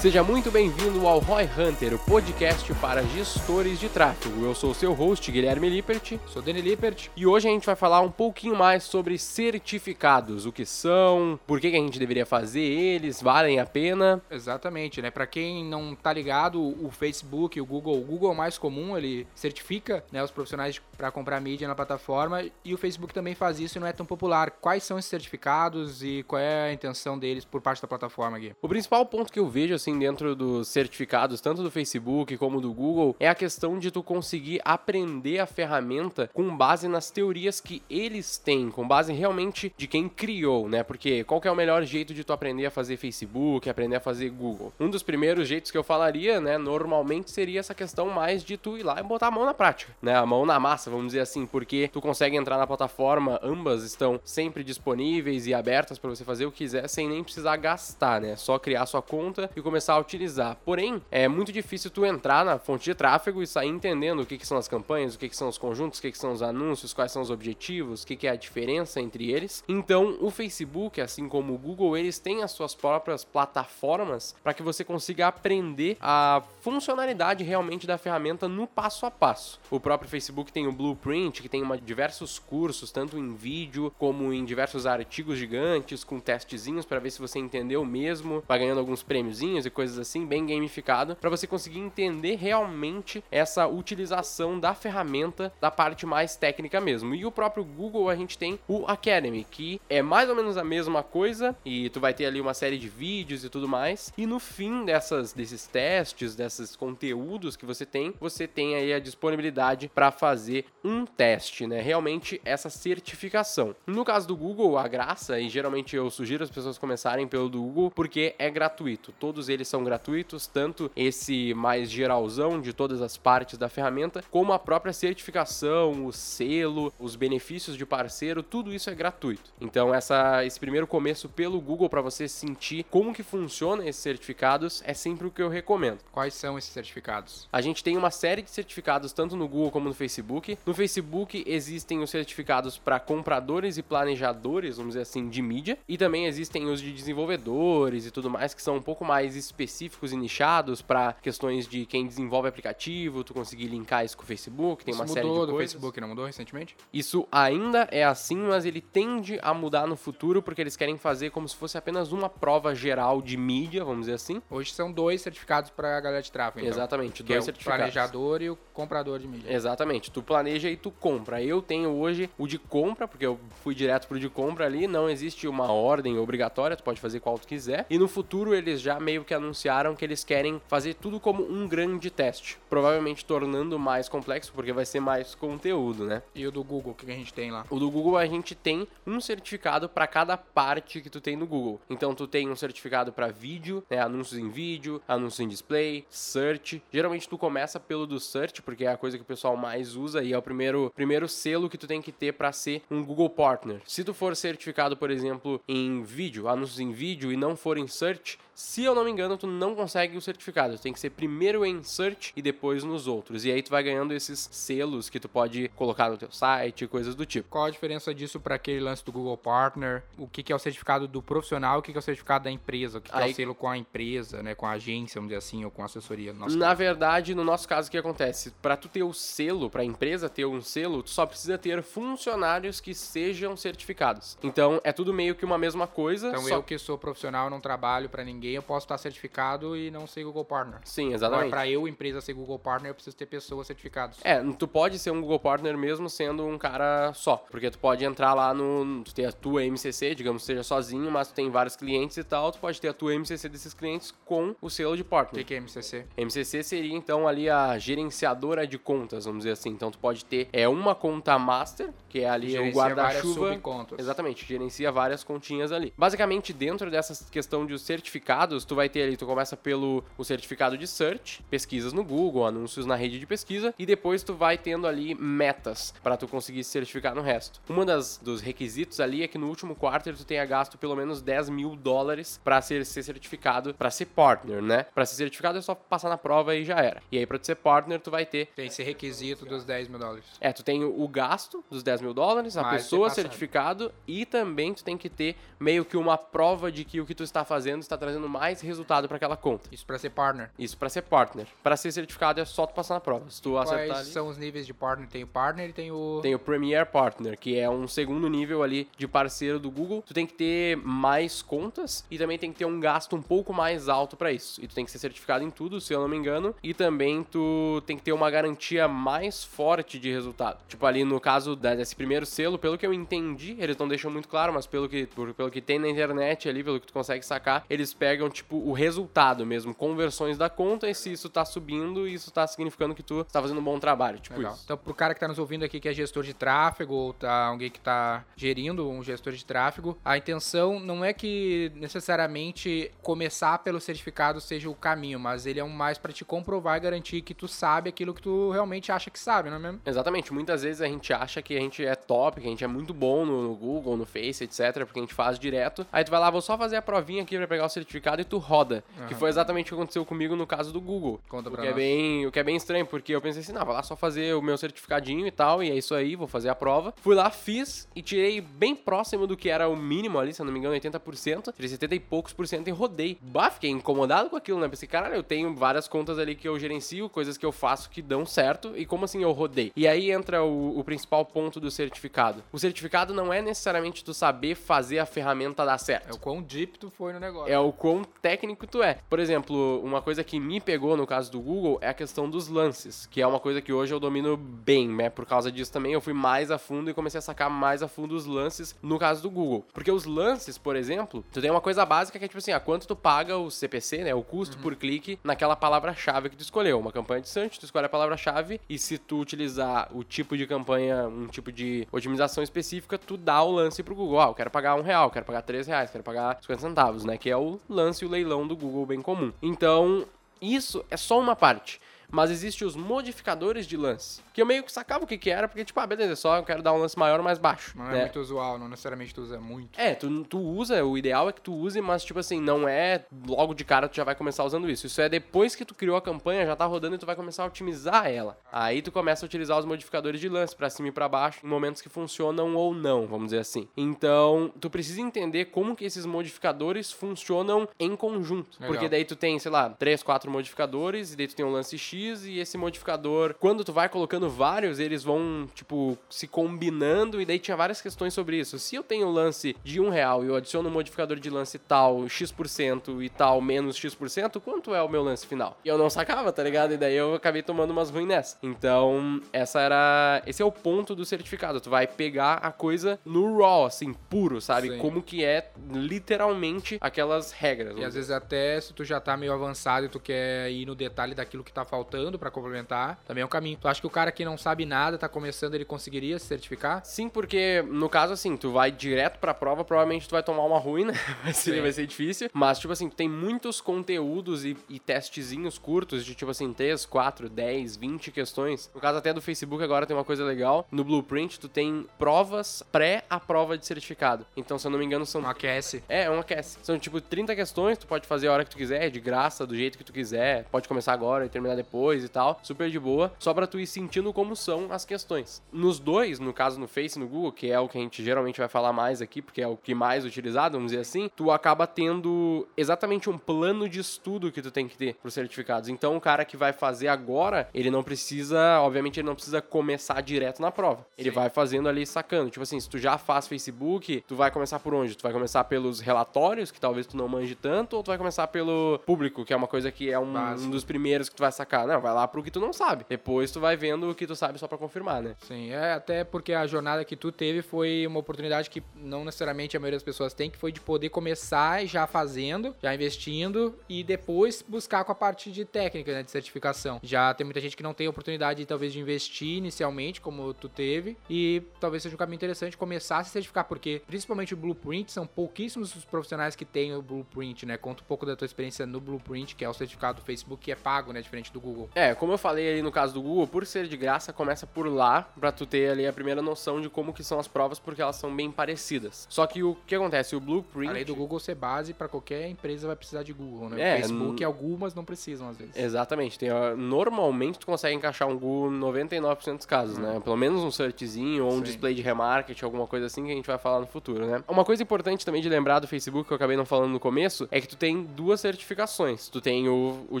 Seja muito bem-vindo ao Roy Hunter, o podcast para gestores de tráfego. Eu sou o seu host, Guilherme Lippert. Sou Dani Lippert. E hoje a gente vai falar um pouquinho mais sobre certificados, o que são, por que a gente deveria fazer eles, valem a pena. Exatamente, né? Para quem não tá ligado, o Facebook, o Google, o Google é o mais comum, ele certifica né, os profissionais para comprar mídia na plataforma e o Facebook também faz isso e não é tão popular. Quais são esses certificados e qual é a intenção deles por parte da plataforma, Gui? O principal ponto que eu vejo, assim, assim dentro dos certificados, tanto do Facebook como do Google, é a questão de tu conseguir aprender a ferramenta com base nas teorias que eles têm, com base realmente de quem criou, né? Porque qual é o melhor jeito de tu aprender a fazer Facebook, aprender a fazer Google? Um dos primeiros jeitos que eu falaria, né, normalmente seria essa questão mais de tu ir lá e botar a mão na prática, né? A mão na massa, vamos dizer assim, porque tu consegue entrar na plataforma, ambas estão sempre disponíveis e abertas para você fazer o que quiser sem nem precisar gastar, né? Só criar sua conta e começar começar a utilizar. Porém, é muito difícil tu entrar na fonte de tráfego e sair entendendo o que, que são as campanhas, o que, que são os conjuntos, o que, que são os anúncios, quais são os objetivos, o que, que é a diferença entre eles. Então, o Facebook, assim como o Google, eles têm as suas próprias plataformas para que você consiga aprender a funcionalidade realmente da ferramenta no passo a passo. O próprio Facebook tem o Blueprint, que tem uma, diversos cursos, tanto em vídeo como em diversos artigos gigantes, com testezinhos para ver se você entendeu mesmo, vai ganhando alguns prêmiozinhos e coisas assim, bem gamificado, para você conseguir entender realmente essa utilização da ferramenta da parte mais técnica mesmo. E o próprio Google a gente tem o Academy, que é mais ou menos a mesma coisa, e tu vai ter ali uma série de vídeos e tudo mais. E no fim dessas desses testes, desses conteúdos que você tem, você tem aí a disponibilidade para fazer um teste, né? Realmente essa certificação. No caso do Google, a graça, e geralmente eu sugiro as pessoas começarem pelo do Google, porque é gratuito. Todos eles são gratuitos, tanto esse mais geralzão de todas as partes da ferramenta, como a própria certificação, o selo, os benefícios de parceiro, tudo isso é gratuito. Então essa, esse primeiro começo pelo Google para você sentir como que funciona esses certificados é sempre o que eu recomendo. Quais são esses certificados? A gente tem uma série de certificados tanto no Google como no Facebook. No Facebook existem os certificados para compradores e planejadores, vamos dizer assim, de mídia, e também existem os de desenvolvedores e tudo mais que são um pouco mais específicos e nichados para questões de quem desenvolve aplicativo, tu conseguir linkar isso com o Facebook, tem isso uma série de mudou coisas. do Facebook, não mudou recentemente? Isso ainda é assim, mas ele tende a mudar no futuro porque eles querem fazer como se fosse apenas uma prova geral de mídia, vamos dizer assim. Hoje são dois certificados para a galera de tráfego. Então, Exatamente, dois é o certificados. planejador e o comprador de mídia. Exatamente, tu planeja e tu compra. Eu tenho hoje o de compra, porque eu fui direto pro de compra ali, não existe uma ordem obrigatória, tu pode fazer qual tu quiser. E no futuro eles já meio que anunciaram que eles querem fazer tudo como um grande teste, provavelmente tornando mais complexo, porque vai ser mais conteúdo, né? E o do Google, o que a gente tem lá? O do Google a gente tem um certificado para cada parte que tu tem no Google. Então tu tem um certificado para vídeo, né, anúncios em vídeo, anúncios em display, search. Geralmente tu começa pelo do search, porque é a coisa que o pessoal mais usa e é o primeiro, primeiro selo que tu tem que ter para ser um Google Partner. Se tu for certificado, por exemplo, em vídeo, anúncios em vídeo e não for em search, se eu não me engano, tu não consegue o certificado. Tu tem que ser primeiro em search e depois nos outros. E aí tu vai ganhando esses selos que tu pode colocar no teu site, coisas do tipo. Qual a diferença disso para aquele lance do Google Partner? O que, que é o certificado do profissional? O que, que é o certificado da empresa? O que, que é o selo com a empresa, né? Com a agência, vamos dizer assim, ou com a assessoria? no Na caso? verdade, no nosso caso, o que acontece? Para tu ter o selo, para a empresa ter um selo, tu só precisa ter funcionários que sejam certificados. Então, é tudo meio que uma mesma coisa. Então só... eu que sou profissional, não trabalho para ninguém, eu posso estar certificado e não ser Google Partner. Sim, Agora, exatamente. para eu, empresa, ser Google Partner, eu preciso ter pessoas certificadas. É, tu pode ser um Google Partner mesmo sendo um cara só. Porque tu pode entrar lá no. Tu tem a tua MCC, digamos, seja sozinho, mas tu tem vários clientes e tal. Tu pode ter a tua MCC desses clientes com o selo de O partner. que, que é MCC? MCC seria então ali a gerenciadora de contas, vamos dizer assim. Então tu pode ter é uma conta master, que é ali o Gerencia guarda-chuva. Exatamente, gerencia várias continhas ali. Basicamente, dentro dessa questão de certificados, certificados, tu vai ter ali, tu começa pelo o certificado de search, pesquisas no Google, anúncios na rede de pesquisa, e depois tu vai tendo ali metas para tu conseguir se certificar no resto. Uma das dos requisitos ali é que no último quarto tu tenha gasto pelo menos 10 mil dólares para ser, ser certificado, para ser partner, né? Para ser certificado é só passar na prova e já era. E aí para ser partner tu vai ter Tem esse requisito dos 10 mil dólares. é, tu tem o gasto dos 10 mil dólares, a Mais pessoa certificado e também tu tem que ter meio que uma prova de que o que tu está fazendo está trazendo mais resultado para aquela conta. Isso pra ser partner. Isso para ser partner. Para ser certificado é só tu passar na prova. Se tu acertar Quais ali, são os níveis de partner? Tem o partner e tem o... tem o Premier Partner, que é um segundo nível ali de parceiro do Google. Tu tem que ter mais contas e também tem que ter um gasto um pouco mais alto para isso. E tu tem que ser certificado em tudo, se eu não me engano, e também tu tem que ter uma garantia mais forte de resultado. Tipo ali no caso desse primeiro selo, pelo que eu entendi, eles não deixam muito claro, mas pelo que pelo que tem na internet ali, pelo que tu consegue sacar, eles pegam tipo o resultado mesmo, conversões da conta e se isso tá subindo, isso tá significando que tu tá fazendo um bom trabalho, tipo Legal. isso. Então, pro cara que tá nos ouvindo aqui, que é gestor de tráfego, ou tá alguém que tá gerindo um gestor de tráfego, a intenção não é que necessariamente começar pelo certificado seja o caminho, mas ele é um mais pra te comprovar e garantir que tu sabe aquilo que tu realmente acha que sabe, não é mesmo? Exatamente, muitas vezes a gente acha que a gente é top, que a gente é muito bom no, no Google, no Face, etc, porque a gente faz direto. Aí tu vai lá, vou só fazer a provinha aqui pra pegar o certificado e tu roda. Que foi exatamente o que aconteceu comigo no caso do Google. Conta O pra que, é nós. bem, o que é bem estranho, porque eu pensei assim, não, vou lá só fazer o meu certificadinho e tal, e é isso aí, vou fazer a prova. Fui lá, fiz e tirei bem próximo do que era o mínimo ali, se eu não me engano, 80%. Tirei 70 e poucos por cento e rodei. Bah, fiquei incomodado com aquilo, né? Pensei, caralho, eu tenho várias contas ali que eu gerencio, coisas que eu faço que dão certo, e como assim eu rodei? E aí entra o, o principal ponto do certificado. O certificado não é necessariamente tu saber fazer a ferramenta dar certo É o quão deep tu foi no negócio. é o quão técnico tu é. Por exemplo, uma coisa que me pegou no caso do Google é a questão dos lances, que é uma coisa que hoje eu domino bem, né? Por causa disso também eu fui mais a fundo e comecei a sacar mais a fundo os lances no caso do Google. Porque os lances, por exemplo, tu tem uma coisa básica que é tipo assim, ah, quanto tu paga o CPC, né? O custo por clique naquela palavra-chave que tu escolheu. Uma campanha de search, tu escolhe a palavra-chave e se tu utilizar o tipo de campanha, um tipo de otimização específica, tu dá o lance pro Google. Ah, eu quero pagar um real, quero pagar três reais, quero pagar 50 centavos, né? Que é o lance e o leilão do Google bem comum. Então, isso é só uma parte. Mas existem os modificadores de lance. Que eu meio que sacava o que, que era, porque, tipo, ah, beleza, só eu quero dar um lance maior ou mais baixo. Não é né? muito usual, não necessariamente tu usa muito. É, tu, tu usa, o ideal é que tu use, mas tipo assim, não é logo de cara tu já vai começar usando isso. Isso é depois que tu criou a campanha, já tá rodando e tu vai começar a otimizar ela. Aí tu começa a utilizar os modificadores de lance pra cima e pra baixo, em momentos que funcionam ou não, vamos dizer assim. Então, tu precisa entender como que esses modificadores funcionam em conjunto. Legal. Porque daí tu tem, sei lá, três, quatro modificadores, e daí tu tem um lance X, e esse modificador, quando tu vai colocando vários, eles vão, tipo, se combinando, e daí tinha várias questões sobre isso. Se eu tenho um lance de um real e eu adiciono um modificador de lance tal, X% e tal, menos X%, quanto é o meu lance final? E eu não sacava, tá ligado? E daí eu acabei tomando umas ruins nessa. Então, essa era. Esse é o ponto do certificado. Tu vai pegar a coisa no raw, assim, puro, sabe? Sim. Como que é literalmente aquelas regras. E às vezes até se tu já tá meio avançado e tu quer ir no detalhe daquilo que tá faltando pra complementar, também é um caminho. Tu acha que o cara que não sabe nada, tá começando, ele conseguiria se certificar? Sim, porque no caso assim, tu vai direto pra prova, provavelmente tu vai tomar uma ruim, né? Vai ser, Sim. vai ser difícil. Mas, tipo assim, tem muitos conteúdos e, e testezinhos curtos de, tipo assim, 3, 4, 10, 20 questões. No caso até do Facebook agora tem uma coisa legal. No Blueprint, tu tem provas pré a prova de certificado. Então, se eu não me engano, são Não aquece. é, é uma cast. São tipo 30 questões, tu pode fazer a hora que tu quiser, de graça, do jeito que tu quiser. Pode começar agora e terminar depois e tal. Super de boa. Só pra tu ir sentindo como são as questões. Nos dois, no caso no Face e no Google, que é o que a gente geralmente vai falar mais aqui, porque é o que mais utilizado, vamos dizer assim, tu acaba tendo exatamente um plano de estudo que tu tem que ter pros certificados. Então, o cara que vai fazer agora, ele não precisa, obviamente, ele não precisa começar direto na prova. Ele Sim. vai fazendo ali sacando. Tipo assim, se tu já faz Facebook, tu vai começar por onde? Tu vai começar pelos relatórios, que talvez tu não manje tanto, ou tu vai começar pelo público, que é uma coisa que é um, um dos primeiros que tu vai sacar. Não, vai lá pro que tu não sabe. Depois tu vai vendo o que tu sabe só pra confirmar, né? Sim, é até porque a jornada que tu teve foi uma oportunidade que não necessariamente a maioria das pessoas tem, que foi de poder começar já fazendo, já investindo e depois buscar com a parte de técnica, né, de certificação. Já tem muita gente que não tem oportunidade talvez de investir inicialmente, como tu teve, e talvez seja um caminho interessante começar a se certificar, porque principalmente o Blueprint são pouquíssimos os profissionais que têm o Blueprint, né? Conta um pouco da tua experiência no Blueprint, que é o certificado do Facebook que é pago, né, diferente do Google. É, como eu falei ali no caso do Google, por ser de graça, começa por lá, pra tu ter ali a primeira noção de como que são as provas, porque elas são bem parecidas. Só que o que acontece? O Blueprint... Além do Google ser base, pra qualquer empresa vai precisar de Google, né? É, o Facebook, algumas não precisam, às vezes. Exatamente. Tem, normalmente tu consegue encaixar um Google em 99% dos casos, né? Pelo menos um searchzinho ou um Sim. display de remarket, alguma coisa assim que a gente vai falar no futuro, né? Uma coisa importante também de lembrar do Facebook, que eu acabei não falando no começo, é que tu tem duas certificações. Tu tem o, o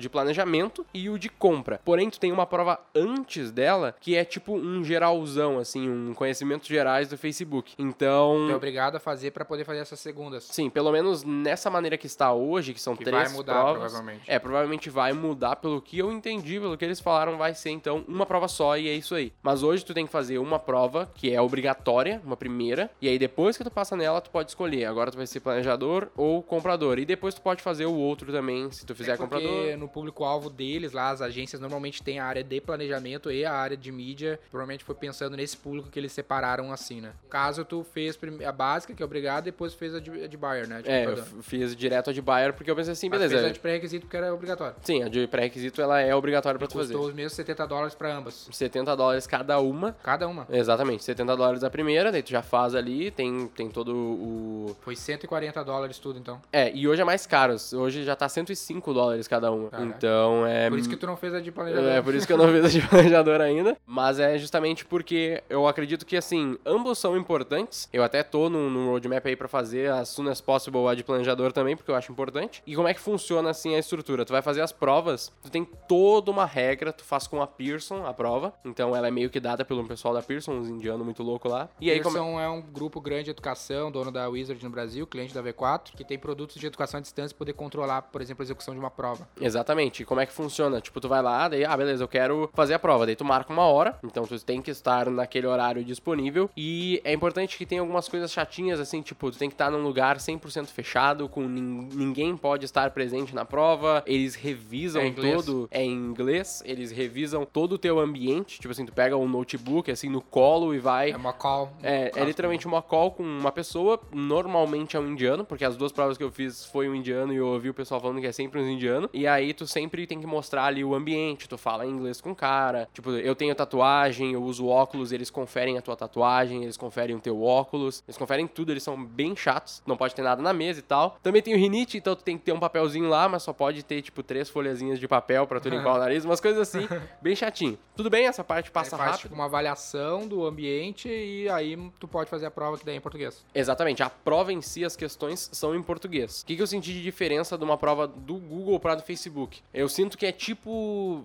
de planejamento e o de compra. Porém, tu tem uma prova antes dela, que é tipo um geralzão, assim, um conhecimentos gerais do Facebook. Então... Tu é obrigado a fazer pra poder fazer essas segundas. Sim, pelo menos nessa maneira que está hoje, que são Que três vai mudar, provas. provavelmente. É, provavelmente vai mudar pelo que eu entendi, pelo que eles falaram, vai ser então uma prova só e é isso aí. Mas hoje tu tem que fazer uma prova que é obrigatória, uma primeira, e aí depois que tu passa nela, tu pode escolher. Agora tu vai ser planejador ou comprador. E depois tu pode fazer o outro também, se tu fizer É comprador. no público-alvo deles, lá, as agências normalmente têm a área de planejamento e a área de mídia. Provavelmente foi pensando nesse público que eles separaram assim, né? Caso tu fez a básica, que é obrigado, depois fez a de, a de buyer, né? É, eu fiz direto a de buyer porque eu pensei assim, Mas beleza. fez a de pré-requisito porque era obrigatório. Sim, a de pré-requisito ela é obrigatória pra tu fazer. Custou os mesmos 70 dólares pra ambas. 70 dólares cada uma. Cada uma. Exatamente, 70 dólares a primeira, daí tu já faz ali, tem, tem todo o. Foi 140 dólares tudo, então. É, e hoje é mais caro, hoje já tá 105 dólares cada uma. Caraca. Então é. Por isso que tu não fez a de planejamento. É, por isso que eu não fiz a de planejador ainda. Mas é justamente porque eu acredito que, assim, ambos são importantes. Eu até tô num, num roadmap aí pra fazer as soon as possible a de planejador também, porque eu acho importante. E como é que funciona, assim, a estrutura? Tu vai fazer as provas, tu tem toda uma regra, tu faz com a Pearson a prova. Então ela é meio que dada pelo pessoal da Pearson, uns indianos muito louco lá. E aí, como... Pearson é um grupo grande de educação, dono da Wizard no Brasil, cliente da V4, que tem produtos de educação à distância poder controlar, por exemplo, a execução de uma prova. Exatamente. E como é que funciona? Tipo, tu vai lá, daí, ah, beleza, eu quero fazer a prova. Daí tu marca uma hora, então tu tem que estar naquele horário disponível. E é importante que tenha algumas coisas chatinhas, assim, tipo, tu tem que estar num lugar 100% fechado, com nin- ninguém pode estar presente na prova. Eles revisam É todo. É em inglês, eles revisam todo o teu ambiente. Tipo assim, tu pega um notebook, assim, no colo e vai. É uma call. É, é literalmente uma call com uma pessoa, normalmente é um indiano, porque as duas provas que eu fiz foi um indiano e eu ouvi o pessoal falando que é sempre um indiano. E aí tu sempre tem que mostrar ali o ambiente, tu fala inglês com o cara. Tipo, eu tenho tatuagem, eu uso óculos, eles conferem a tua tatuagem, eles conferem o teu óculos, eles conferem tudo, eles são bem chatos, não pode ter nada na mesa e tal. Também tenho rinite, então tu tem que ter um papelzinho lá, mas só pode ter, tipo, três folhazinhas de papel pra tu limpar o nariz, umas coisas assim, bem chatinho. Tudo bem, essa parte passa faz rápido. tipo, uma avaliação do ambiente e aí tu pode fazer a prova que daí é em português. Exatamente, a prova em si, as questões são em português. O que, que eu senti de diferença de uma prova do Google para do Facebook? Eu sinto que é tipo.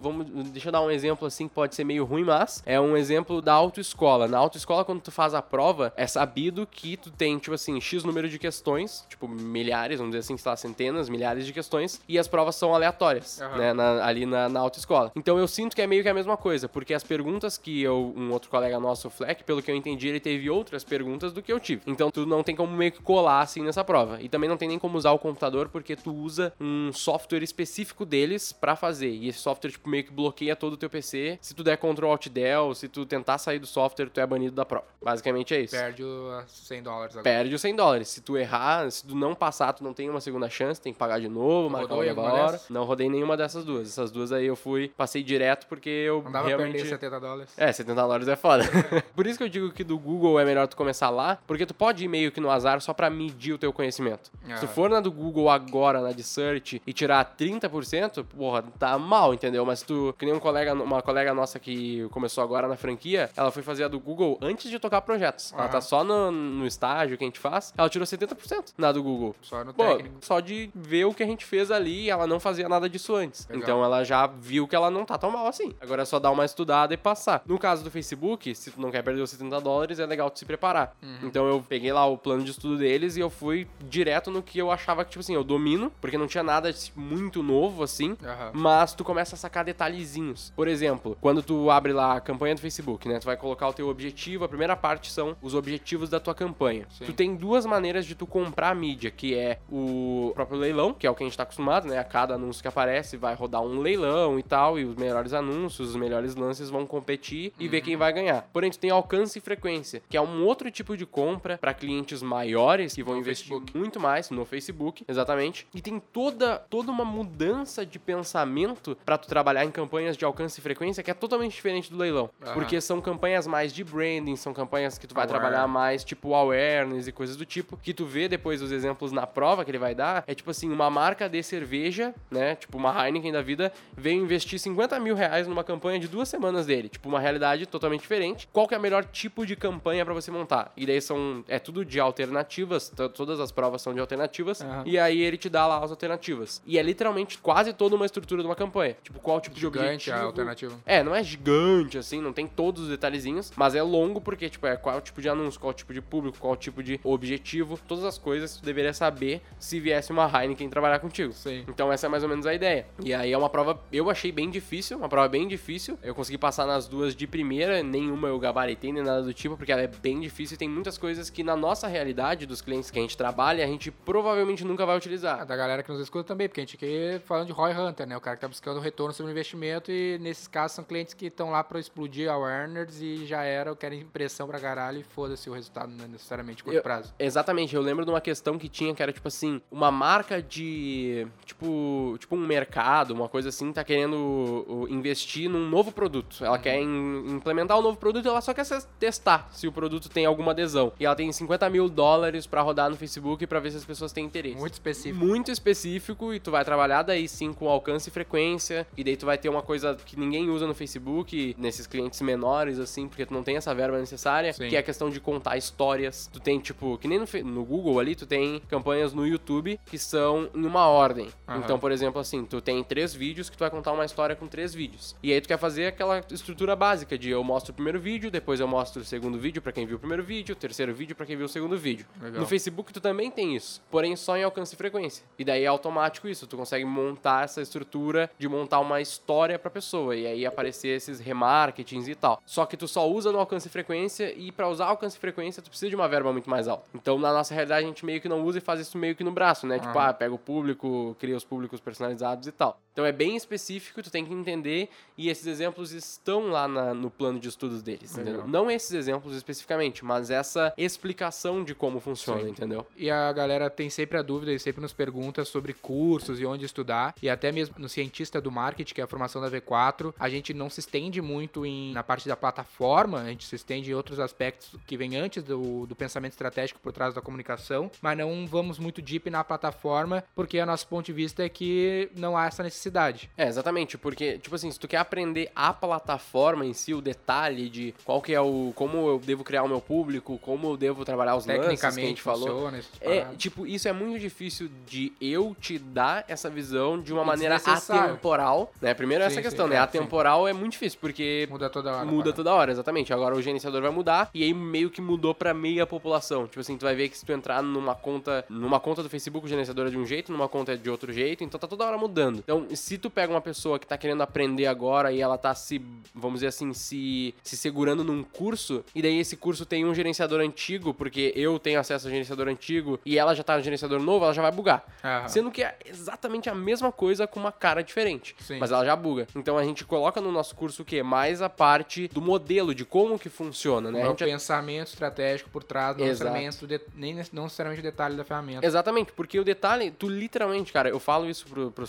Vamos, deixa eu dar um exemplo assim, que pode ser meio ruim, mas é um exemplo da autoescola. Na autoescola, quando tu faz a prova, é sabido que tu tem, tipo assim, X número de questões, tipo, milhares, vamos dizer assim, sei lá, centenas, milhares de questões, e as provas são aleatórias, Aham. né, na- ali na, na autoescola. Então eu sinto que é meio que a mesma coisa, porque as perguntas que eu, um outro colega nosso, o Fleck, pelo que eu entendi, ele teve outras perguntas do que eu tive. Então tu não tem como meio que colar assim nessa prova. E também não tem nem como usar o computador, porque tu usa um software específico deles pra fazer. E esse software, tipo, meio que bloqueia todo o teu PC. Se tu der Ctrl Alt Del, se tu tentar sair do software, tu é banido da prova. Basicamente é isso. Perde os 100 dólares agora. Perde os 100 dólares. Se tu errar, se tu não passar, tu não tem uma segunda chance, tem que pagar de novo, marcar uma hora. dessas? Não rodei nenhuma dessas duas. Essas duas aí eu fui, passei direto porque eu Não dava realmente... perder 70 dólares. É, 70 dólares é foda. Por isso que eu digo que do Google é melhor tu começar lá, porque tu pode ir meio que no azar só pra medir o teu conhecimento. Se tu Ah. for na do Google agora, na de search, e tirar 30%, porra, tá mal, entendeu? Mas tu, que nem um colega, uma colega nossa que começou agora na franquia, ela foi fazer a do Google antes de tocar projetos. Ela Aham. tá só no, no estágio que a gente faz, ela tirou 70% na do Google. Só no Pô, técnico. só de ver o que a gente fez ali, ela não fazia nada disso antes. Legal. Então ela já viu que ela não tá tão mal assim. Agora é só dar uma estudada e passar. No caso do Facebook, se tu não quer perder os 70 dólares, é legal tu se preparar. Uhum. Então eu peguei lá o plano de estudo deles e eu fui direto no que eu achava que, tipo assim, eu domino, porque não tinha nada muito novo assim. Aham. Mas tu começa começa a sacar detalhezinhos. Por exemplo, quando tu abre lá a campanha do Facebook, né? Tu vai colocar o teu objetivo, a primeira parte são os objetivos da tua campanha. Sim. Tu tem duas maneiras de tu comprar a mídia, que é o próprio leilão, que é o que a gente tá acostumado, né? A cada anúncio que aparece vai rodar um leilão e tal, e os melhores anúncios, os melhores lances vão competir e ver quem vai ganhar. Porém, tu tem alcance e frequência, que é um outro tipo de compra para clientes maiores que vão No investir Facebook. muito mais no Facebook, exatamente. E tem toda, toda uma mudança de pensamento para tu trabalhar em campanhas de alcance e frequência que é totalmente diferente do leilão. Aham. Porque são campanhas mais de branding, são campanhas que tu vai Aware. trabalhar mais tipo awareness e coisas do tipo, que tu vê depois os exemplos na prova que ele vai dar, é tipo assim, uma marca de cerveja, né, tipo uma Heineken da vida, veio investir 50 mil reais numa campanha de duas semanas dele, tipo uma realidade totalmente diferente. Qual que é o melhor tipo de campanha para você montar? E daí são, é tudo de alternativas, to- todas as provas são de alternativas, Aham. e aí ele te dá lá as alternativas. E é literalmente quase toda uma estrutura de uma campanha, tipo qual tipo de Gigante objetivo... a alternativa. É, não é gigante assim, não tem todos os detalhezinhos, mas é longo porque, tipo, é qual tipo de anúncio, qual tipo de público, qual tipo de objetivo, todas as coisas tu deveria saber se viesse uma Heineken trabalhar contigo. Sim. Então essa é mais ou menos a ideia. E aí é uma prova, eu achei bem difícil, uma prova bem difícil. Eu consegui passar nas duas de primeira, nenhuma eu gabaritei nem nada do tipo, porque ela é bem difícil e tem muitas coisas que na nossa realidade dos clientes que a gente trabalha, a gente provavelmente nunca vai Ah, utilizar. da galera que nos escuta também, porque a gente aqui falando de Roy Hunter, né? O cara que tá buscando retorno sobre o investimento e nesses casos são clientes que estão lá pra explodir a Warners e já era, querem impressão pra caralho e foda-se o resultado, não é necessariamente curto Eu- prazo. Exatamente, eu lembro de uma questão que tinha que era tipo assim, uma marca de tipo, tipo um mercado, uma coisa assim, tá querendo investir num novo produto. Ela quer im- implementar um novo produto, ela só quer testar se o produto tem alguma adesão. E ela tem 50 mil dólares pra rodar no Facebook pra ver se as pessoas têm interesse. Muito específico. Muito específico e tu vai trabalhar daí sim com alcance e frequência e daí tu vai ter uma coisa que ninguém usa no Facebook, nesses clientes menores assim, porque tu não tem essa verba necessária, Sim. que é a questão de contar histórias. Tu tem tipo, que nem no, no Google ali, tu tem campanhas no YouTube que são em uma ordem. Aham. Então, por exemplo, assim, tu tem três vídeos que tu vai contar uma história com três vídeos. E aí tu quer fazer aquela estrutura básica de eu mostro o primeiro vídeo, depois eu mostro o segundo vídeo pra quem viu o primeiro vídeo, o terceiro vídeo pra quem viu o segundo vídeo. Legal. No Facebook tu também tem isso, porém só em alcance e frequência. E daí é automático isso, tu consegue montar essa estrutura de montar uma história pra pessoa e aí aparecer esses remarketings e tal. Só que tu só usa no alcance e frequência e pra usar alcance e frequência tu precisa de uma verba muito mais alta. Então na nossa realidade a gente meio que não usa e faz isso meio que no braço, né? Tipo, Aham. ah, pega o público, cria os públicos personalizados e tal. Então é bem específico, tu tem que entender e esses exemplos estão lá na- no plano de estudos deles, Legal. entendeu? Não esses exemplos especificamente, mas essa explicação de como funciona, Sim. entendeu? E a galera tem sempre a dúvida e sempre nos pergunta sobre cursos e onde estudar. E até mesmo no Cientista do Marketing, que é a formação da V4, a gente não se estende muito em, na parte da plataforma, a gente se estende em outros aspectos que vêm antes do, do pensamento estratégico por trás da comunicação, mas não vamos muito deep na plataforma, porque o nosso ponto de vista é que não há essa necessidade. É, exatamente, porque, tipo assim, se tu quer aprender a plataforma em si, o detalhe de qual que é o. como eu devo criar o meu público, como eu devo trabalhar os lances que a gente falou. É, paradas. tipo, isso é muito difícil de eu te dar essa visão de uma maneira desnecessário. Atemporal, né? Primeiro essa Sim, questão, sim, né? é, Atemporal é muito difícil, porque Muda toda hora. muda cara. toda hora, exatamente. Agora o gerenciador vai mudar e aí meio que mudou pra meia população. Tipo assim, tu vai ver que se tu entrar numa conta, numa conta do Facebook, o gerenciador é de um jeito, numa conta é de outro jeito, então tá toda hora mudando. Então, se tu pega uma pessoa que tá querendo aprender agora e ela tá se, vamos dizer assim, se, se segurando num curso, e daí esse curso tem um gerenciador antigo, porque eu tenho acesso ao gerenciador antigo e ela já tá no gerenciador novo, ela já vai bugar. Aham. Sendo que é exatamente a mesma coisa com uma cara diferente. Sim. Mas ela já buga. Então a gente coloca no nosso curso o quê? Mais a parte do modelo, de como que funciona, né? É o pensamento estratégico por trás, não necessariamente, de- nem ne- não necessariamente o detalhe da ferramenta. Exatamente, porque o detalhe, tu literalmente, cara, eu falo isso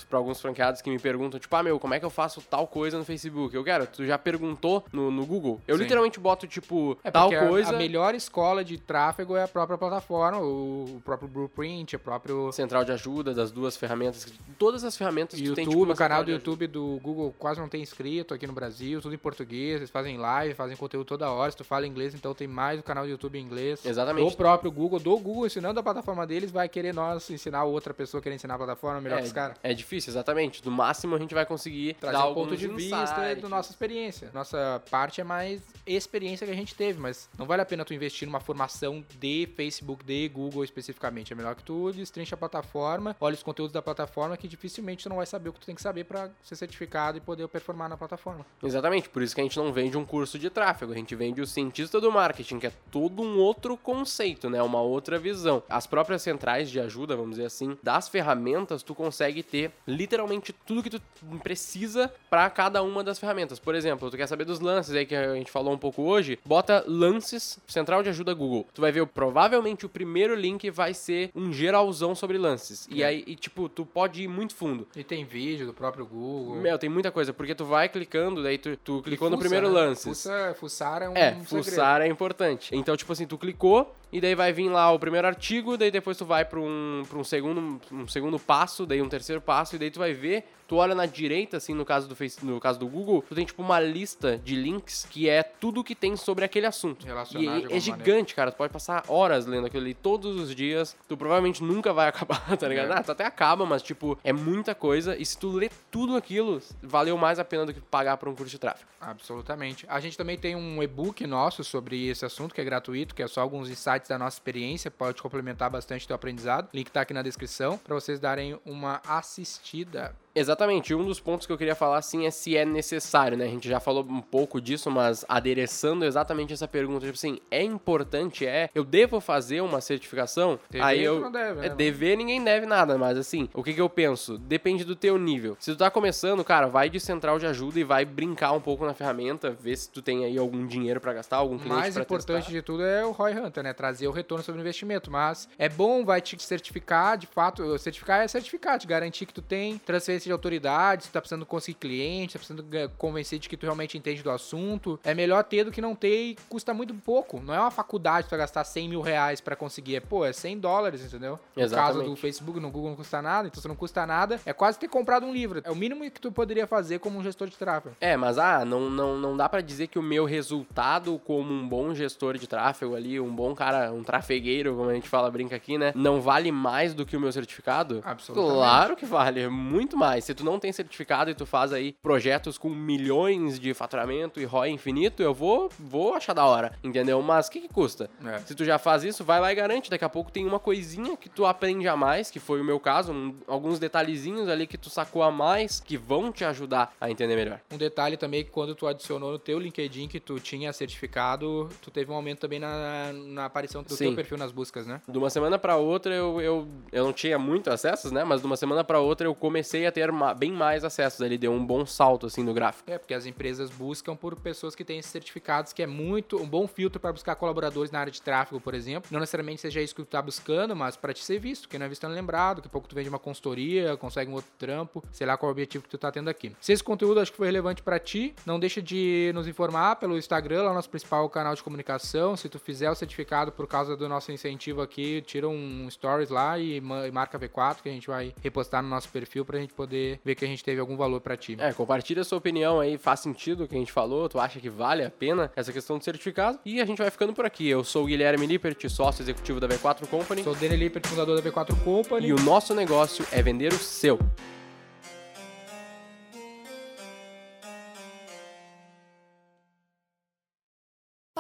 pra alguns franqueados que me perguntam, tipo, ah, meu, como é que eu faço tal coisa no Facebook? Eu quero, tu já perguntou no, no Google? Eu Sim. literalmente boto, tipo, É tal porque a- coisa. A, melhor escola de tráfego é a própria plataforma, o, o próprio Blueprint, o próprio Central de ajuda das duas ferramentas. Todas as ferramentas que tu YouTube, tem, tipo, canal do. YouTube do Google quase não tem inscrito aqui no Brasil, tudo em português, eles fazem live, fazem conteúdo toda hora, se tu fala inglês, então tem mais o canal do YouTube em inglês. Exatamente. Do próprio Google, do Google ensinando a plataforma deles, vai querer nós ensinar outra pessoa querer ensinar a plataforma melhor que os caras. É difícil, exatamente. No máximo a gente vai conseguir Trazer dar um ponto de vista da nossa experiência. Nossa parte é mais experiência que a gente teve, mas não vale a pena tu investir numa formação de Facebook, de Google especificamente. É melhor que tu destrinche a plataforma, olhe os conteúdos da plataforma, que dificilmente tu não vai saber o que tu tem que saber pra para ser certificado e poder performar na plataforma. Exatamente, por isso que a gente não vende um curso de tráfego, a gente vende o cientista do marketing, que é todo um outro conceito, né? Uma outra visão. As próprias centrais de ajuda, vamos dizer assim, das ferramentas, tu consegue ter literalmente tudo que tu precisa para cada uma das ferramentas. Por exemplo, tu quer saber dos lances aí que a gente falou um pouco hoje, bota lances, central de ajuda Google. Tu vai ver, provavelmente o primeiro link vai ser um geralzão sobre lances. E É. aí, e, tipo, tu pode ir muito fundo. E tem vídeo do próprio Google. Meu, tem muita coisa, porque tu vai clicando, daí tu, tu clicou no fuça, primeiro né? lances. Fuça, fuçar é um É, fuçar é importante. Então, tipo assim, tu clicou e daí vai vir lá o primeiro artigo, daí depois tu vai para um, pra um, segundo, um segundo passo, daí um terceiro passo, e daí tu vai ver, tu olha na direita, assim, no caso do Face, no caso do Google, tu tem tipo uma lista de links que é tudo que tem sobre aquele assunto. Relacionado E é, é gigante, cara. Tu pode passar horas lendo aquilo ali todos os dias. Tu provavelmente nunca vai acabar, tá ligado? É. Ah, tu até acaba, mas tipo, é muita coisa. E se tu ler tudo aquilo, valeu mais a pena do que pagar por um curso de tráfego. Absolutamente. A gente também tem um e-book nosso sobre esse assunto, que é gratuito, que é só alguns insights da nossa experiência, pode complementar bastante teu aprendizado. O link tá aqui na descrição para vocês darem uma assistida. Exatamente, um dos pontos que eu queria falar assim é se é necessário, né? A gente já falou um pouco disso, mas adereçando exatamente essa pergunta, tipo assim, é importante, é, eu devo fazer uma certificação? Dever Aí eu não deve, né, é dever ninguém deve nada, mas assim, o que que eu penso? Depende do teu nível. Se tu tá começando, cara, vai de central de ajuda e vai brincar um pouco na ferramenta, ver se tu tem aí algum dinheiro pra gastar, algum O cliente mais importante testar. de tudo é o Roy Hunter, né? Trazer o retorno sobre o investimento. Mas é bom, vai te certificar, de fato. Certificar é certificar, te garantir que tu tem transferência de autoridade, se tá precisando conseguir cliente, tá precisando ga- convencer de que tu realmente entende do assunto. É melhor ter do que não ter e custa muito pouco. Não é uma faculdade vai gastar 100 mil reais pra conseguir. É, pô, é 100 dólares, entendeu? No caso Exatamente. do Facebook, no Google não custa nada, então se não custa nada, é quase ter comprado um livro. É o mínimo que tu poderia fazer como um gestor de tráfego. É, mas ah, não, não, não dá pra dizer que o meu resultado como um bom gestor de tráfego ali, um bom cara, um trafegueiro, como a gente fala, brinca aqui, né? Não vale mais do que o meu certificado? Absolutamente. Claro que vale, muito mais. Se tu não tem certificado e tu faz aí projetos com milhões de faturamento e ROI infinito, eu vou, vou achar da hora, entendeu? Mas o que que custa? É. Se tu já faz isso, vai lá e garante. Daqui a pouco tem uma coisinha que tu aprende a mais, que foi o meu caso, um- alguns detalhezinhos ali que tu sacou a mais, que vão te ajudar a entender melhor. Um detalhe também é que quando tu adicionou no teu LinkedIn que tu tinha certificado, tu teve um aumento também na, na aparição do Sim. teu perfil nas buscas, né? De uma semana pra outra eu, eu, eu não tinha muito acessos, né? Mas de uma semana pra outra eu comecei a ter ma- bem mais acessos. Ele deu um bom salto assim no gráfico. É, porque as empresas buscam por pessoas que têm esses certificados, que é muito um bom filtro para buscar colaboradores na área de tráfego, por exemplo. Não necessariamente seja isso que tu tá buscando, mas para te ser visto, que não é visto não é lembrado, que pouco tu vende uma consultoria, consegue um outro trampo, sei lá qual é o objetivo que tu tá tendo aqui. Se esse conteúdo acho que foi relevante para ti, não deixa de nos informar pelo Instagram, lá nosso principal canal de comunicação. Se tu fizer o certificado por causa do nosso incentivo aqui, tira um stories lá e ma- marca V4 que a gente vai repostar no nosso perfil pra gente poder ver que a gente teve algum valor para ti. É, compartilha a sua opinião aí, faz sentido o que a gente falou, tu acha que vale a pena essa questão do certificado? E a gente vai ficando por aqui. Eu sou o Guilherme Lippert, sócio executivo da V4 Company. Sou o Danny Lippert, fundador da V4 Company. E o nosso negócio é vender o seu.